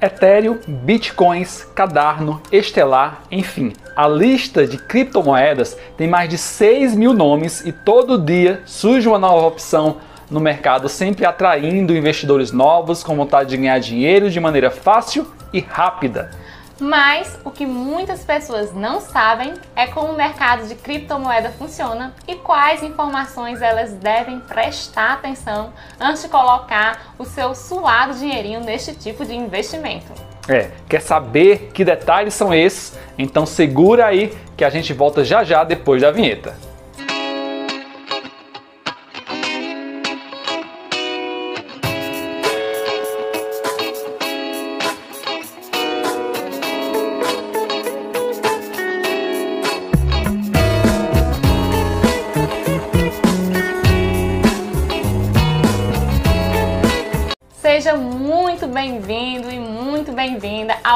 Ethereum, Bitcoins, Cadarno, Estelar, enfim, a lista de criptomoedas tem mais de 6 mil nomes e todo dia surge uma nova opção no mercado, sempre atraindo investidores novos com vontade de ganhar dinheiro de maneira fácil e rápida. Mas o que muitas pessoas não sabem é como o mercado de criptomoeda funciona e quais informações elas devem prestar atenção antes de colocar o seu suado dinheirinho neste tipo de investimento. É, quer saber que detalhes são esses? Então segura aí que a gente volta já já depois da vinheta.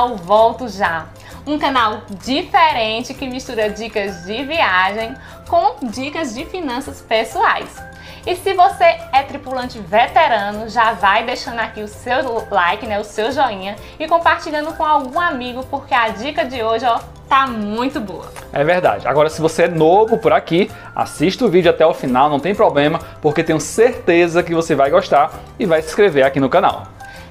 Ao Volto Já, um canal diferente que mistura dicas de viagem com dicas de finanças pessoais. E se você é tripulante veterano, já vai deixando aqui o seu like, né, o seu joinha e compartilhando com algum amigo, porque a dica de hoje, ó, tá muito boa. É verdade. Agora, se você é novo por aqui, assista o vídeo até o final, não tem problema, porque tenho certeza que você vai gostar e vai se inscrever aqui no canal.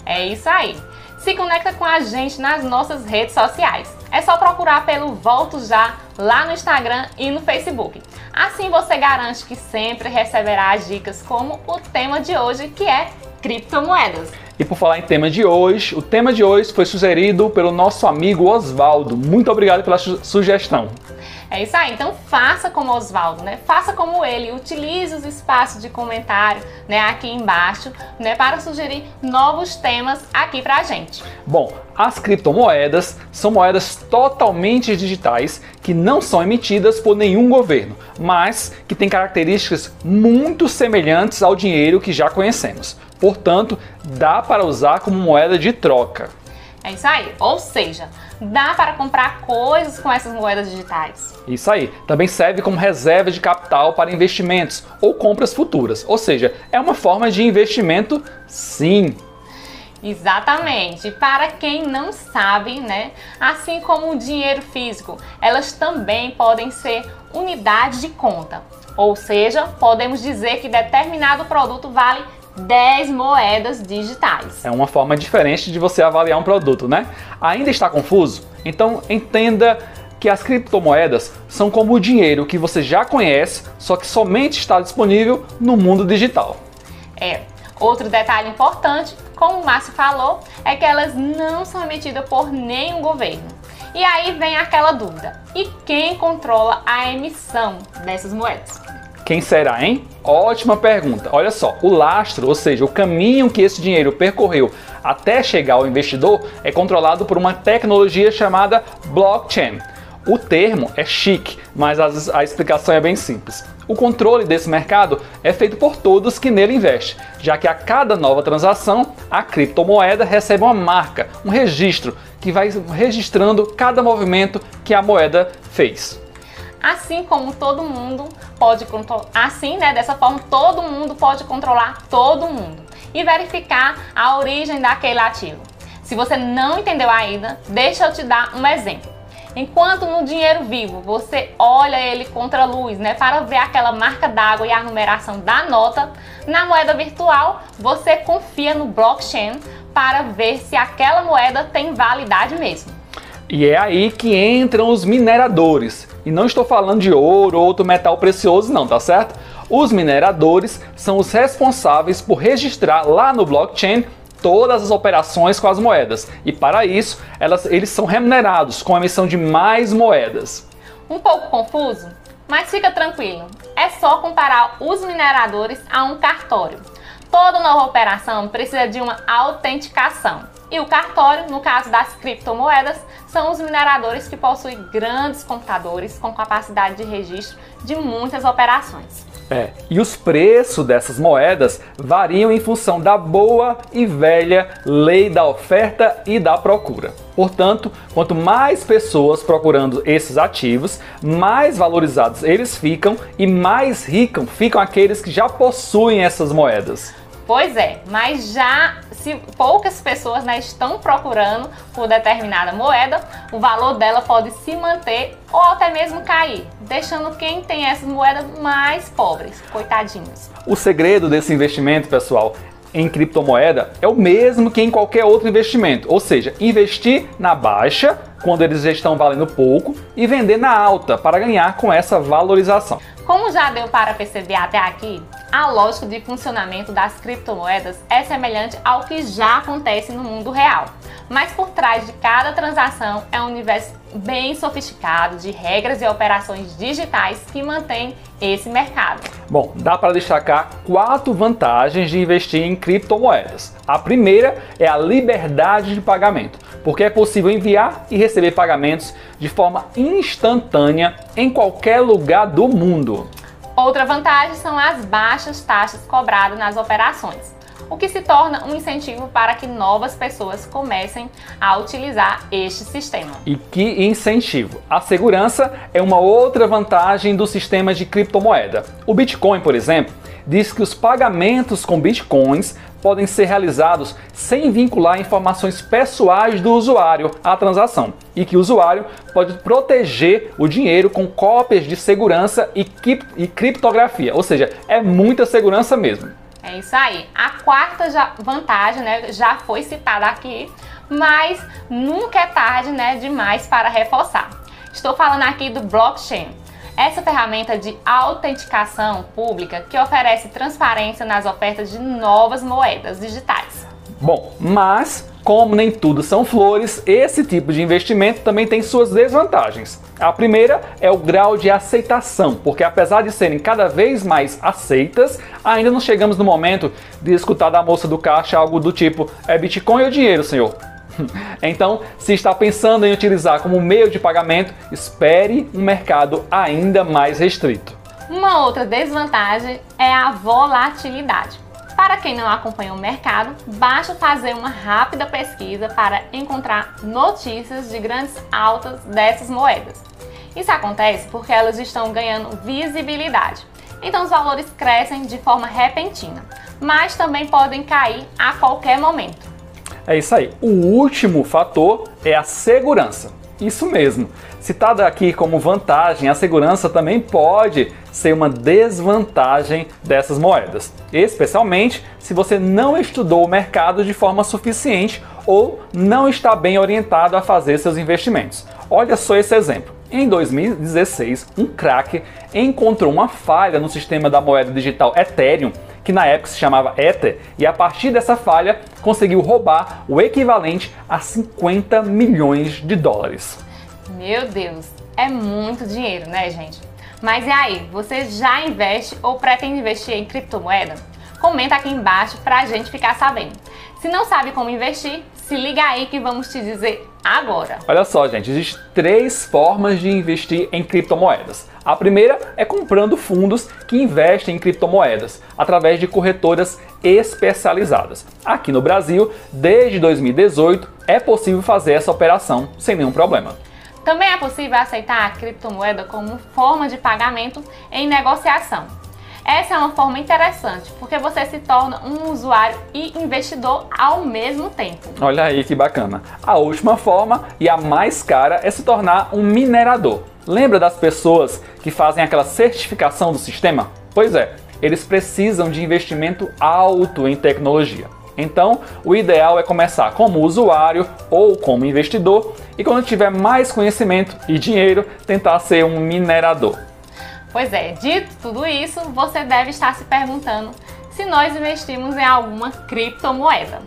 É isso aí. Se conecta com a gente nas nossas redes sociais. É só procurar pelo Volto Já lá no Instagram e no Facebook. Assim você garante que sempre receberá as dicas como o tema de hoje, que é criptomoedas. E por falar em tema de hoje, o tema de hoje foi sugerido pelo nosso amigo Oswaldo. Muito obrigado pela su sugestão. É isso aí, então faça como Oswaldo, né? Faça como ele, utilize os espaços de comentário, né, aqui embaixo, né, para sugerir novos temas aqui pra gente. Bom, as criptomoedas são moedas totalmente digitais que não são emitidas por nenhum governo, mas que têm características muito semelhantes ao dinheiro que já conhecemos. Portanto, dá para usar como moeda de troca. É isso aí. Ou seja, dá para comprar coisas com essas moedas digitais. Isso aí. Também serve como reserva de capital para investimentos ou compras futuras. Ou seja, é uma forma de investimento, sim. Exatamente. Para quem não sabe, né? Assim como o dinheiro físico, elas também podem ser unidades de conta. Ou seja, podemos dizer que determinado produto vale 10 moedas digitais. É uma forma diferente de você avaliar um produto, né? Ainda está confuso? Então entenda que as criptomoedas são como o dinheiro que você já conhece, só que somente está disponível no mundo digital. É. Outro detalhe importante, como o Márcio falou, é que elas não são emitidas por nenhum governo. E aí vem aquela dúvida: e quem controla a emissão dessas moedas? Quem será, hein? Ótima pergunta. Olha só, o lastro, ou seja, o caminho que esse dinheiro percorreu até chegar ao investidor, é controlado por uma tecnologia chamada blockchain. O termo é chique, mas a, explicação é bem simples. O controle desse mercado é feito por todos que nele investem, já que a cada nova transação, a criptomoeda recebe uma marca, um registro, que vai registrando cada movimento que a moeda fez assim como todo mundo pode controlar, assim, né, dessa forma todo mundo pode controlar todo mundo e verificar a origem daquele ativo. Se você não entendeu ainda, deixa eu te dar um exemplo. Enquanto no dinheiro vivo você olha ele contra a luz, né, para ver aquela marca d'água e a numeração da nota, na moeda virtual você confia no blockchain para ver se aquela moeda tem validade mesmo. E é aí que entram os mineradores. E não estou falando de ouro ou outro metal precioso, não, tá certo? Os mineradores são os responsáveis por registrar lá no blockchain todas as operações com as moedas. E para isso, elas, eles são remunerados com a emissão de mais moedas. Um pouco confuso? Mas fica tranquilo, é só comparar os mineradores a um cartório. Toda nova operação precisa de uma autenticação. E o cartório, no caso das criptomoedas, são os mineradores que possuem grandes computadores com capacidade de registro de muitas operações. É, e os preços dessas moedas variam em função da boa e velha lei da oferta e da procura. Portanto, quanto mais pessoas procurando esses ativos, mais valorizados eles ficam e mais ricos ficam aqueles que já possuem essas moedas. Pois é, mas já se poucas pessoas né, estão procurando por determinada moeda, o valor dela pode se manter ou até mesmo cair, deixando quem tem essas moedas mais pobres, coitadinhos. O segredo desse investimento, pessoal, em criptomoeda é o mesmo que em qualquer outro investimento, ou seja, investir na baixa quando eles já estão valendo pouco e vender na alta para ganhar com essa valorização. Como já deu para perceber até aqui, a lógica de funcionamento das criptomoedas é semelhante ao que já acontece no mundo real. Mas por trás de cada transação é um universo bem sofisticado de regras e operações digitais que mantém esse mercado. Bom, dá para destacar quatro vantagens de investir em criptomoedas. A primeira é a liberdade de pagamento, porque é possível enviar e receber pagamentos de forma instantânea em qualquer lugar do mundo. Outra vantagem são as baixas taxas cobradas nas operações o que se torna um incentivo para que novas pessoas comecem a utilizar este sistema. E que incentivo! A segurança é uma outra vantagem do sistema de criptomoeda. O Bitcoin, por exemplo, diz que os pagamentos com bitcoins podem ser realizados sem vincular informações pessoais do usuário à transação e que o usuário pode proteger o dinheiro com cópias de segurança e, criptografia, ou seja, é muita segurança mesmo. É isso aí. A quarta vantagem, né, já foi citada aqui, mas nunca é tarde, né, demais para reforçar. Estou falando aqui do blockchain. Essa ferramenta de autenticação pública que oferece transparência nas ofertas de novas moedas digitais. Bom, mas como nem tudo são flores, esse tipo de investimento também tem suas desvantagens. A primeira é o grau de aceitação, porque apesar de serem cada vez mais aceitas, ainda não chegamos no momento de escutar da moça do caixa algo do tipo: é Bitcoin ou dinheiro, senhor? Então, se está pensando em utilizar como meio de pagamento, espere um mercado ainda mais restrito. Uma outra desvantagem é a volatilidade. Para quem não acompanha o mercado, basta fazer uma rápida pesquisa para encontrar notícias de grandes altas dessas moedas. Isso acontece porque elas estão ganhando visibilidade. Então os valores crescem de forma repentina, mas também podem cair a qualquer momento. É isso aí. O último fator é a segurança. Isso mesmo. Citada aqui como vantagem, a segurança também pode ser uma desvantagem dessas moedas, especialmente se você não estudou o mercado de forma suficiente ou não está bem orientado a fazer seus investimentos. Olha só esse exemplo. Em 2016, um cracker encontrou uma falha no sistema da moeda digital Ethereum, que na época se chamava Ether, e a partir dessa falha conseguiu roubar o equivalente a 50 milhões de dólares. Meu Deus, é muito dinheiro, né, gente? Mas e aí, você já investe ou pretende investir em criptomoeda? Comenta aqui embaixo pra gente ficar sabendo. Se não sabe como investir, se liga aí que vamos te dizer agora. Olha só, gente, existem três formas de investir em criptomoedas. A primeira é comprando fundos que investem em criptomoedas através de corretoras especializadas. Aqui no Brasil, desde 2018, é possível fazer essa operação sem nenhum problema. Também é possível aceitar a criptomoeda como forma de pagamento em negociação. Essa é uma forma interessante, porque você se torna um usuário e investidor ao mesmo tempo. Olha aí que bacana. A última forma e a mais cara é se tornar um minerador. Lembra das pessoas que fazem aquela certificação do sistema? Pois é, eles precisam de investimento alto em tecnologia. Então, o ideal é começar como usuário ou como investidor e quando tiver mais conhecimento e dinheiro, tentar ser um minerador. Pois é, dito tudo isso, você deve estar se perguntando se nós investimos em alguma criptomoeda.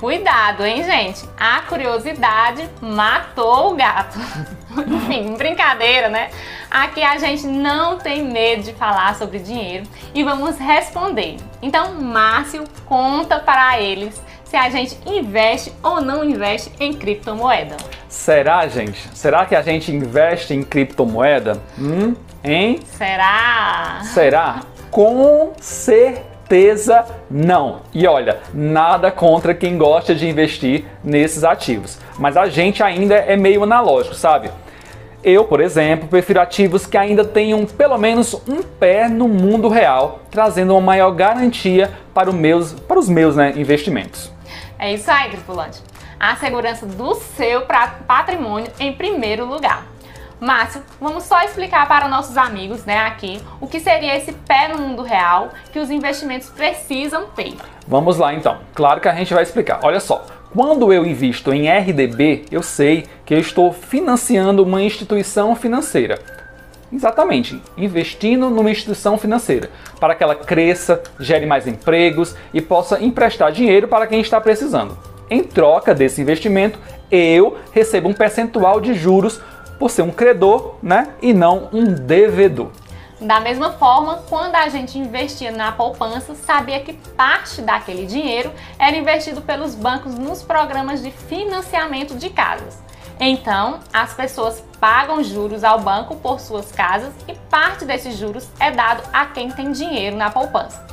Cuidado, hein, gente? A curiosidade matou o gato. Enfim, brincadeira, né? Aqui a gente não tem medo de falar sobre dinheiro e vamos responder. Então, Márcio, conta para eles se a gente investe ou não investe em criptomoeda. Será, gente? Será que a gente investe em criptomoeda? Hum? Hein? Será? Será? Com certeza não. E olha, nada contra quem gosta de investir nesses ativos, mas a gente ainda é meio analógico, sabe? Eu, por exemplo, prefiro ativos que ainda tenham pelo menos um pé no mundo real, trazendo uma maior garantia para, meus, para os meus né, investimentos. É isso aí, tripulante. A segurança do seu patrimônio em primeiro lugar. Márcio, vamos só explicar para nossos amigos, né, aqui, o que seria esse pé no mundo real que os investimentos precisam ter. Vamos lá então. Claro que a gente vai explicar. Olha só, quando eu invisto em RDB, eu sei que eu estou financiando uma instituição financeira. Exatamente, investindo numa instituição financeira, para que ela cresça, gere mais empregos e possa emprestar dinheiro para quem está precisando. Em troca desse investimento, eu recebo um percentual de juros por ser um credor, né, e não um devedor. Da mesma forma, quando a gente investia na poupança, sabia que parte daquele dinheiro era investido pelos bancos nos programas de financiamento de casas. Então, as pessoas pagam juros ao banco por suas casas e parte desses juros é dado a quem tem dinheiro na poupança.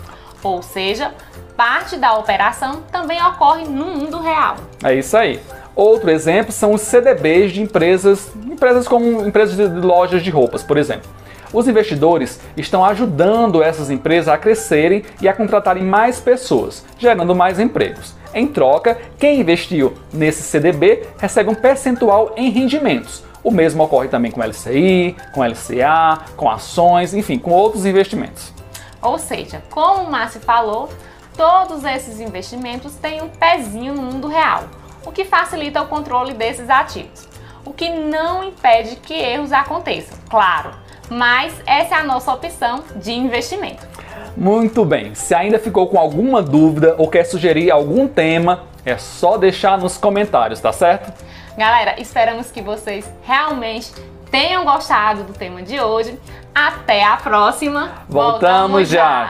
Ou seja, parte da operação também ocorre no mundo real. É isso aí. Outro exemplo são os CDBs de empresas, empresas como empresas de lojas de roupas, por exemplo. Os investidores estão ajudando essas empresas a crescerem e a contratarem mais pessoas, gerando mais empregos. Em troca, quem investiu nesse CDB recebe um percentual em rendimentos. O mesmo ocorre também com LCI, com LCA, com ações, enfim, com outros investimentos. Ou seja, como o Márcio falou, todos esses investimentos têm um pezinho no mundo real, o que facilita o controle desses ativos. O que não impede que erros aconteçam, claro, mas essa é a nossa opção de investimento. Muito bem, se ainda ficou com alguma dúvida ou quer sugerir algum tema, é só deixar nos comentários, tá certo? Galera, esperamos que vocês realmente tenham gostado do tema de hoje. Até a próxima. Voltamos, Voltamos já.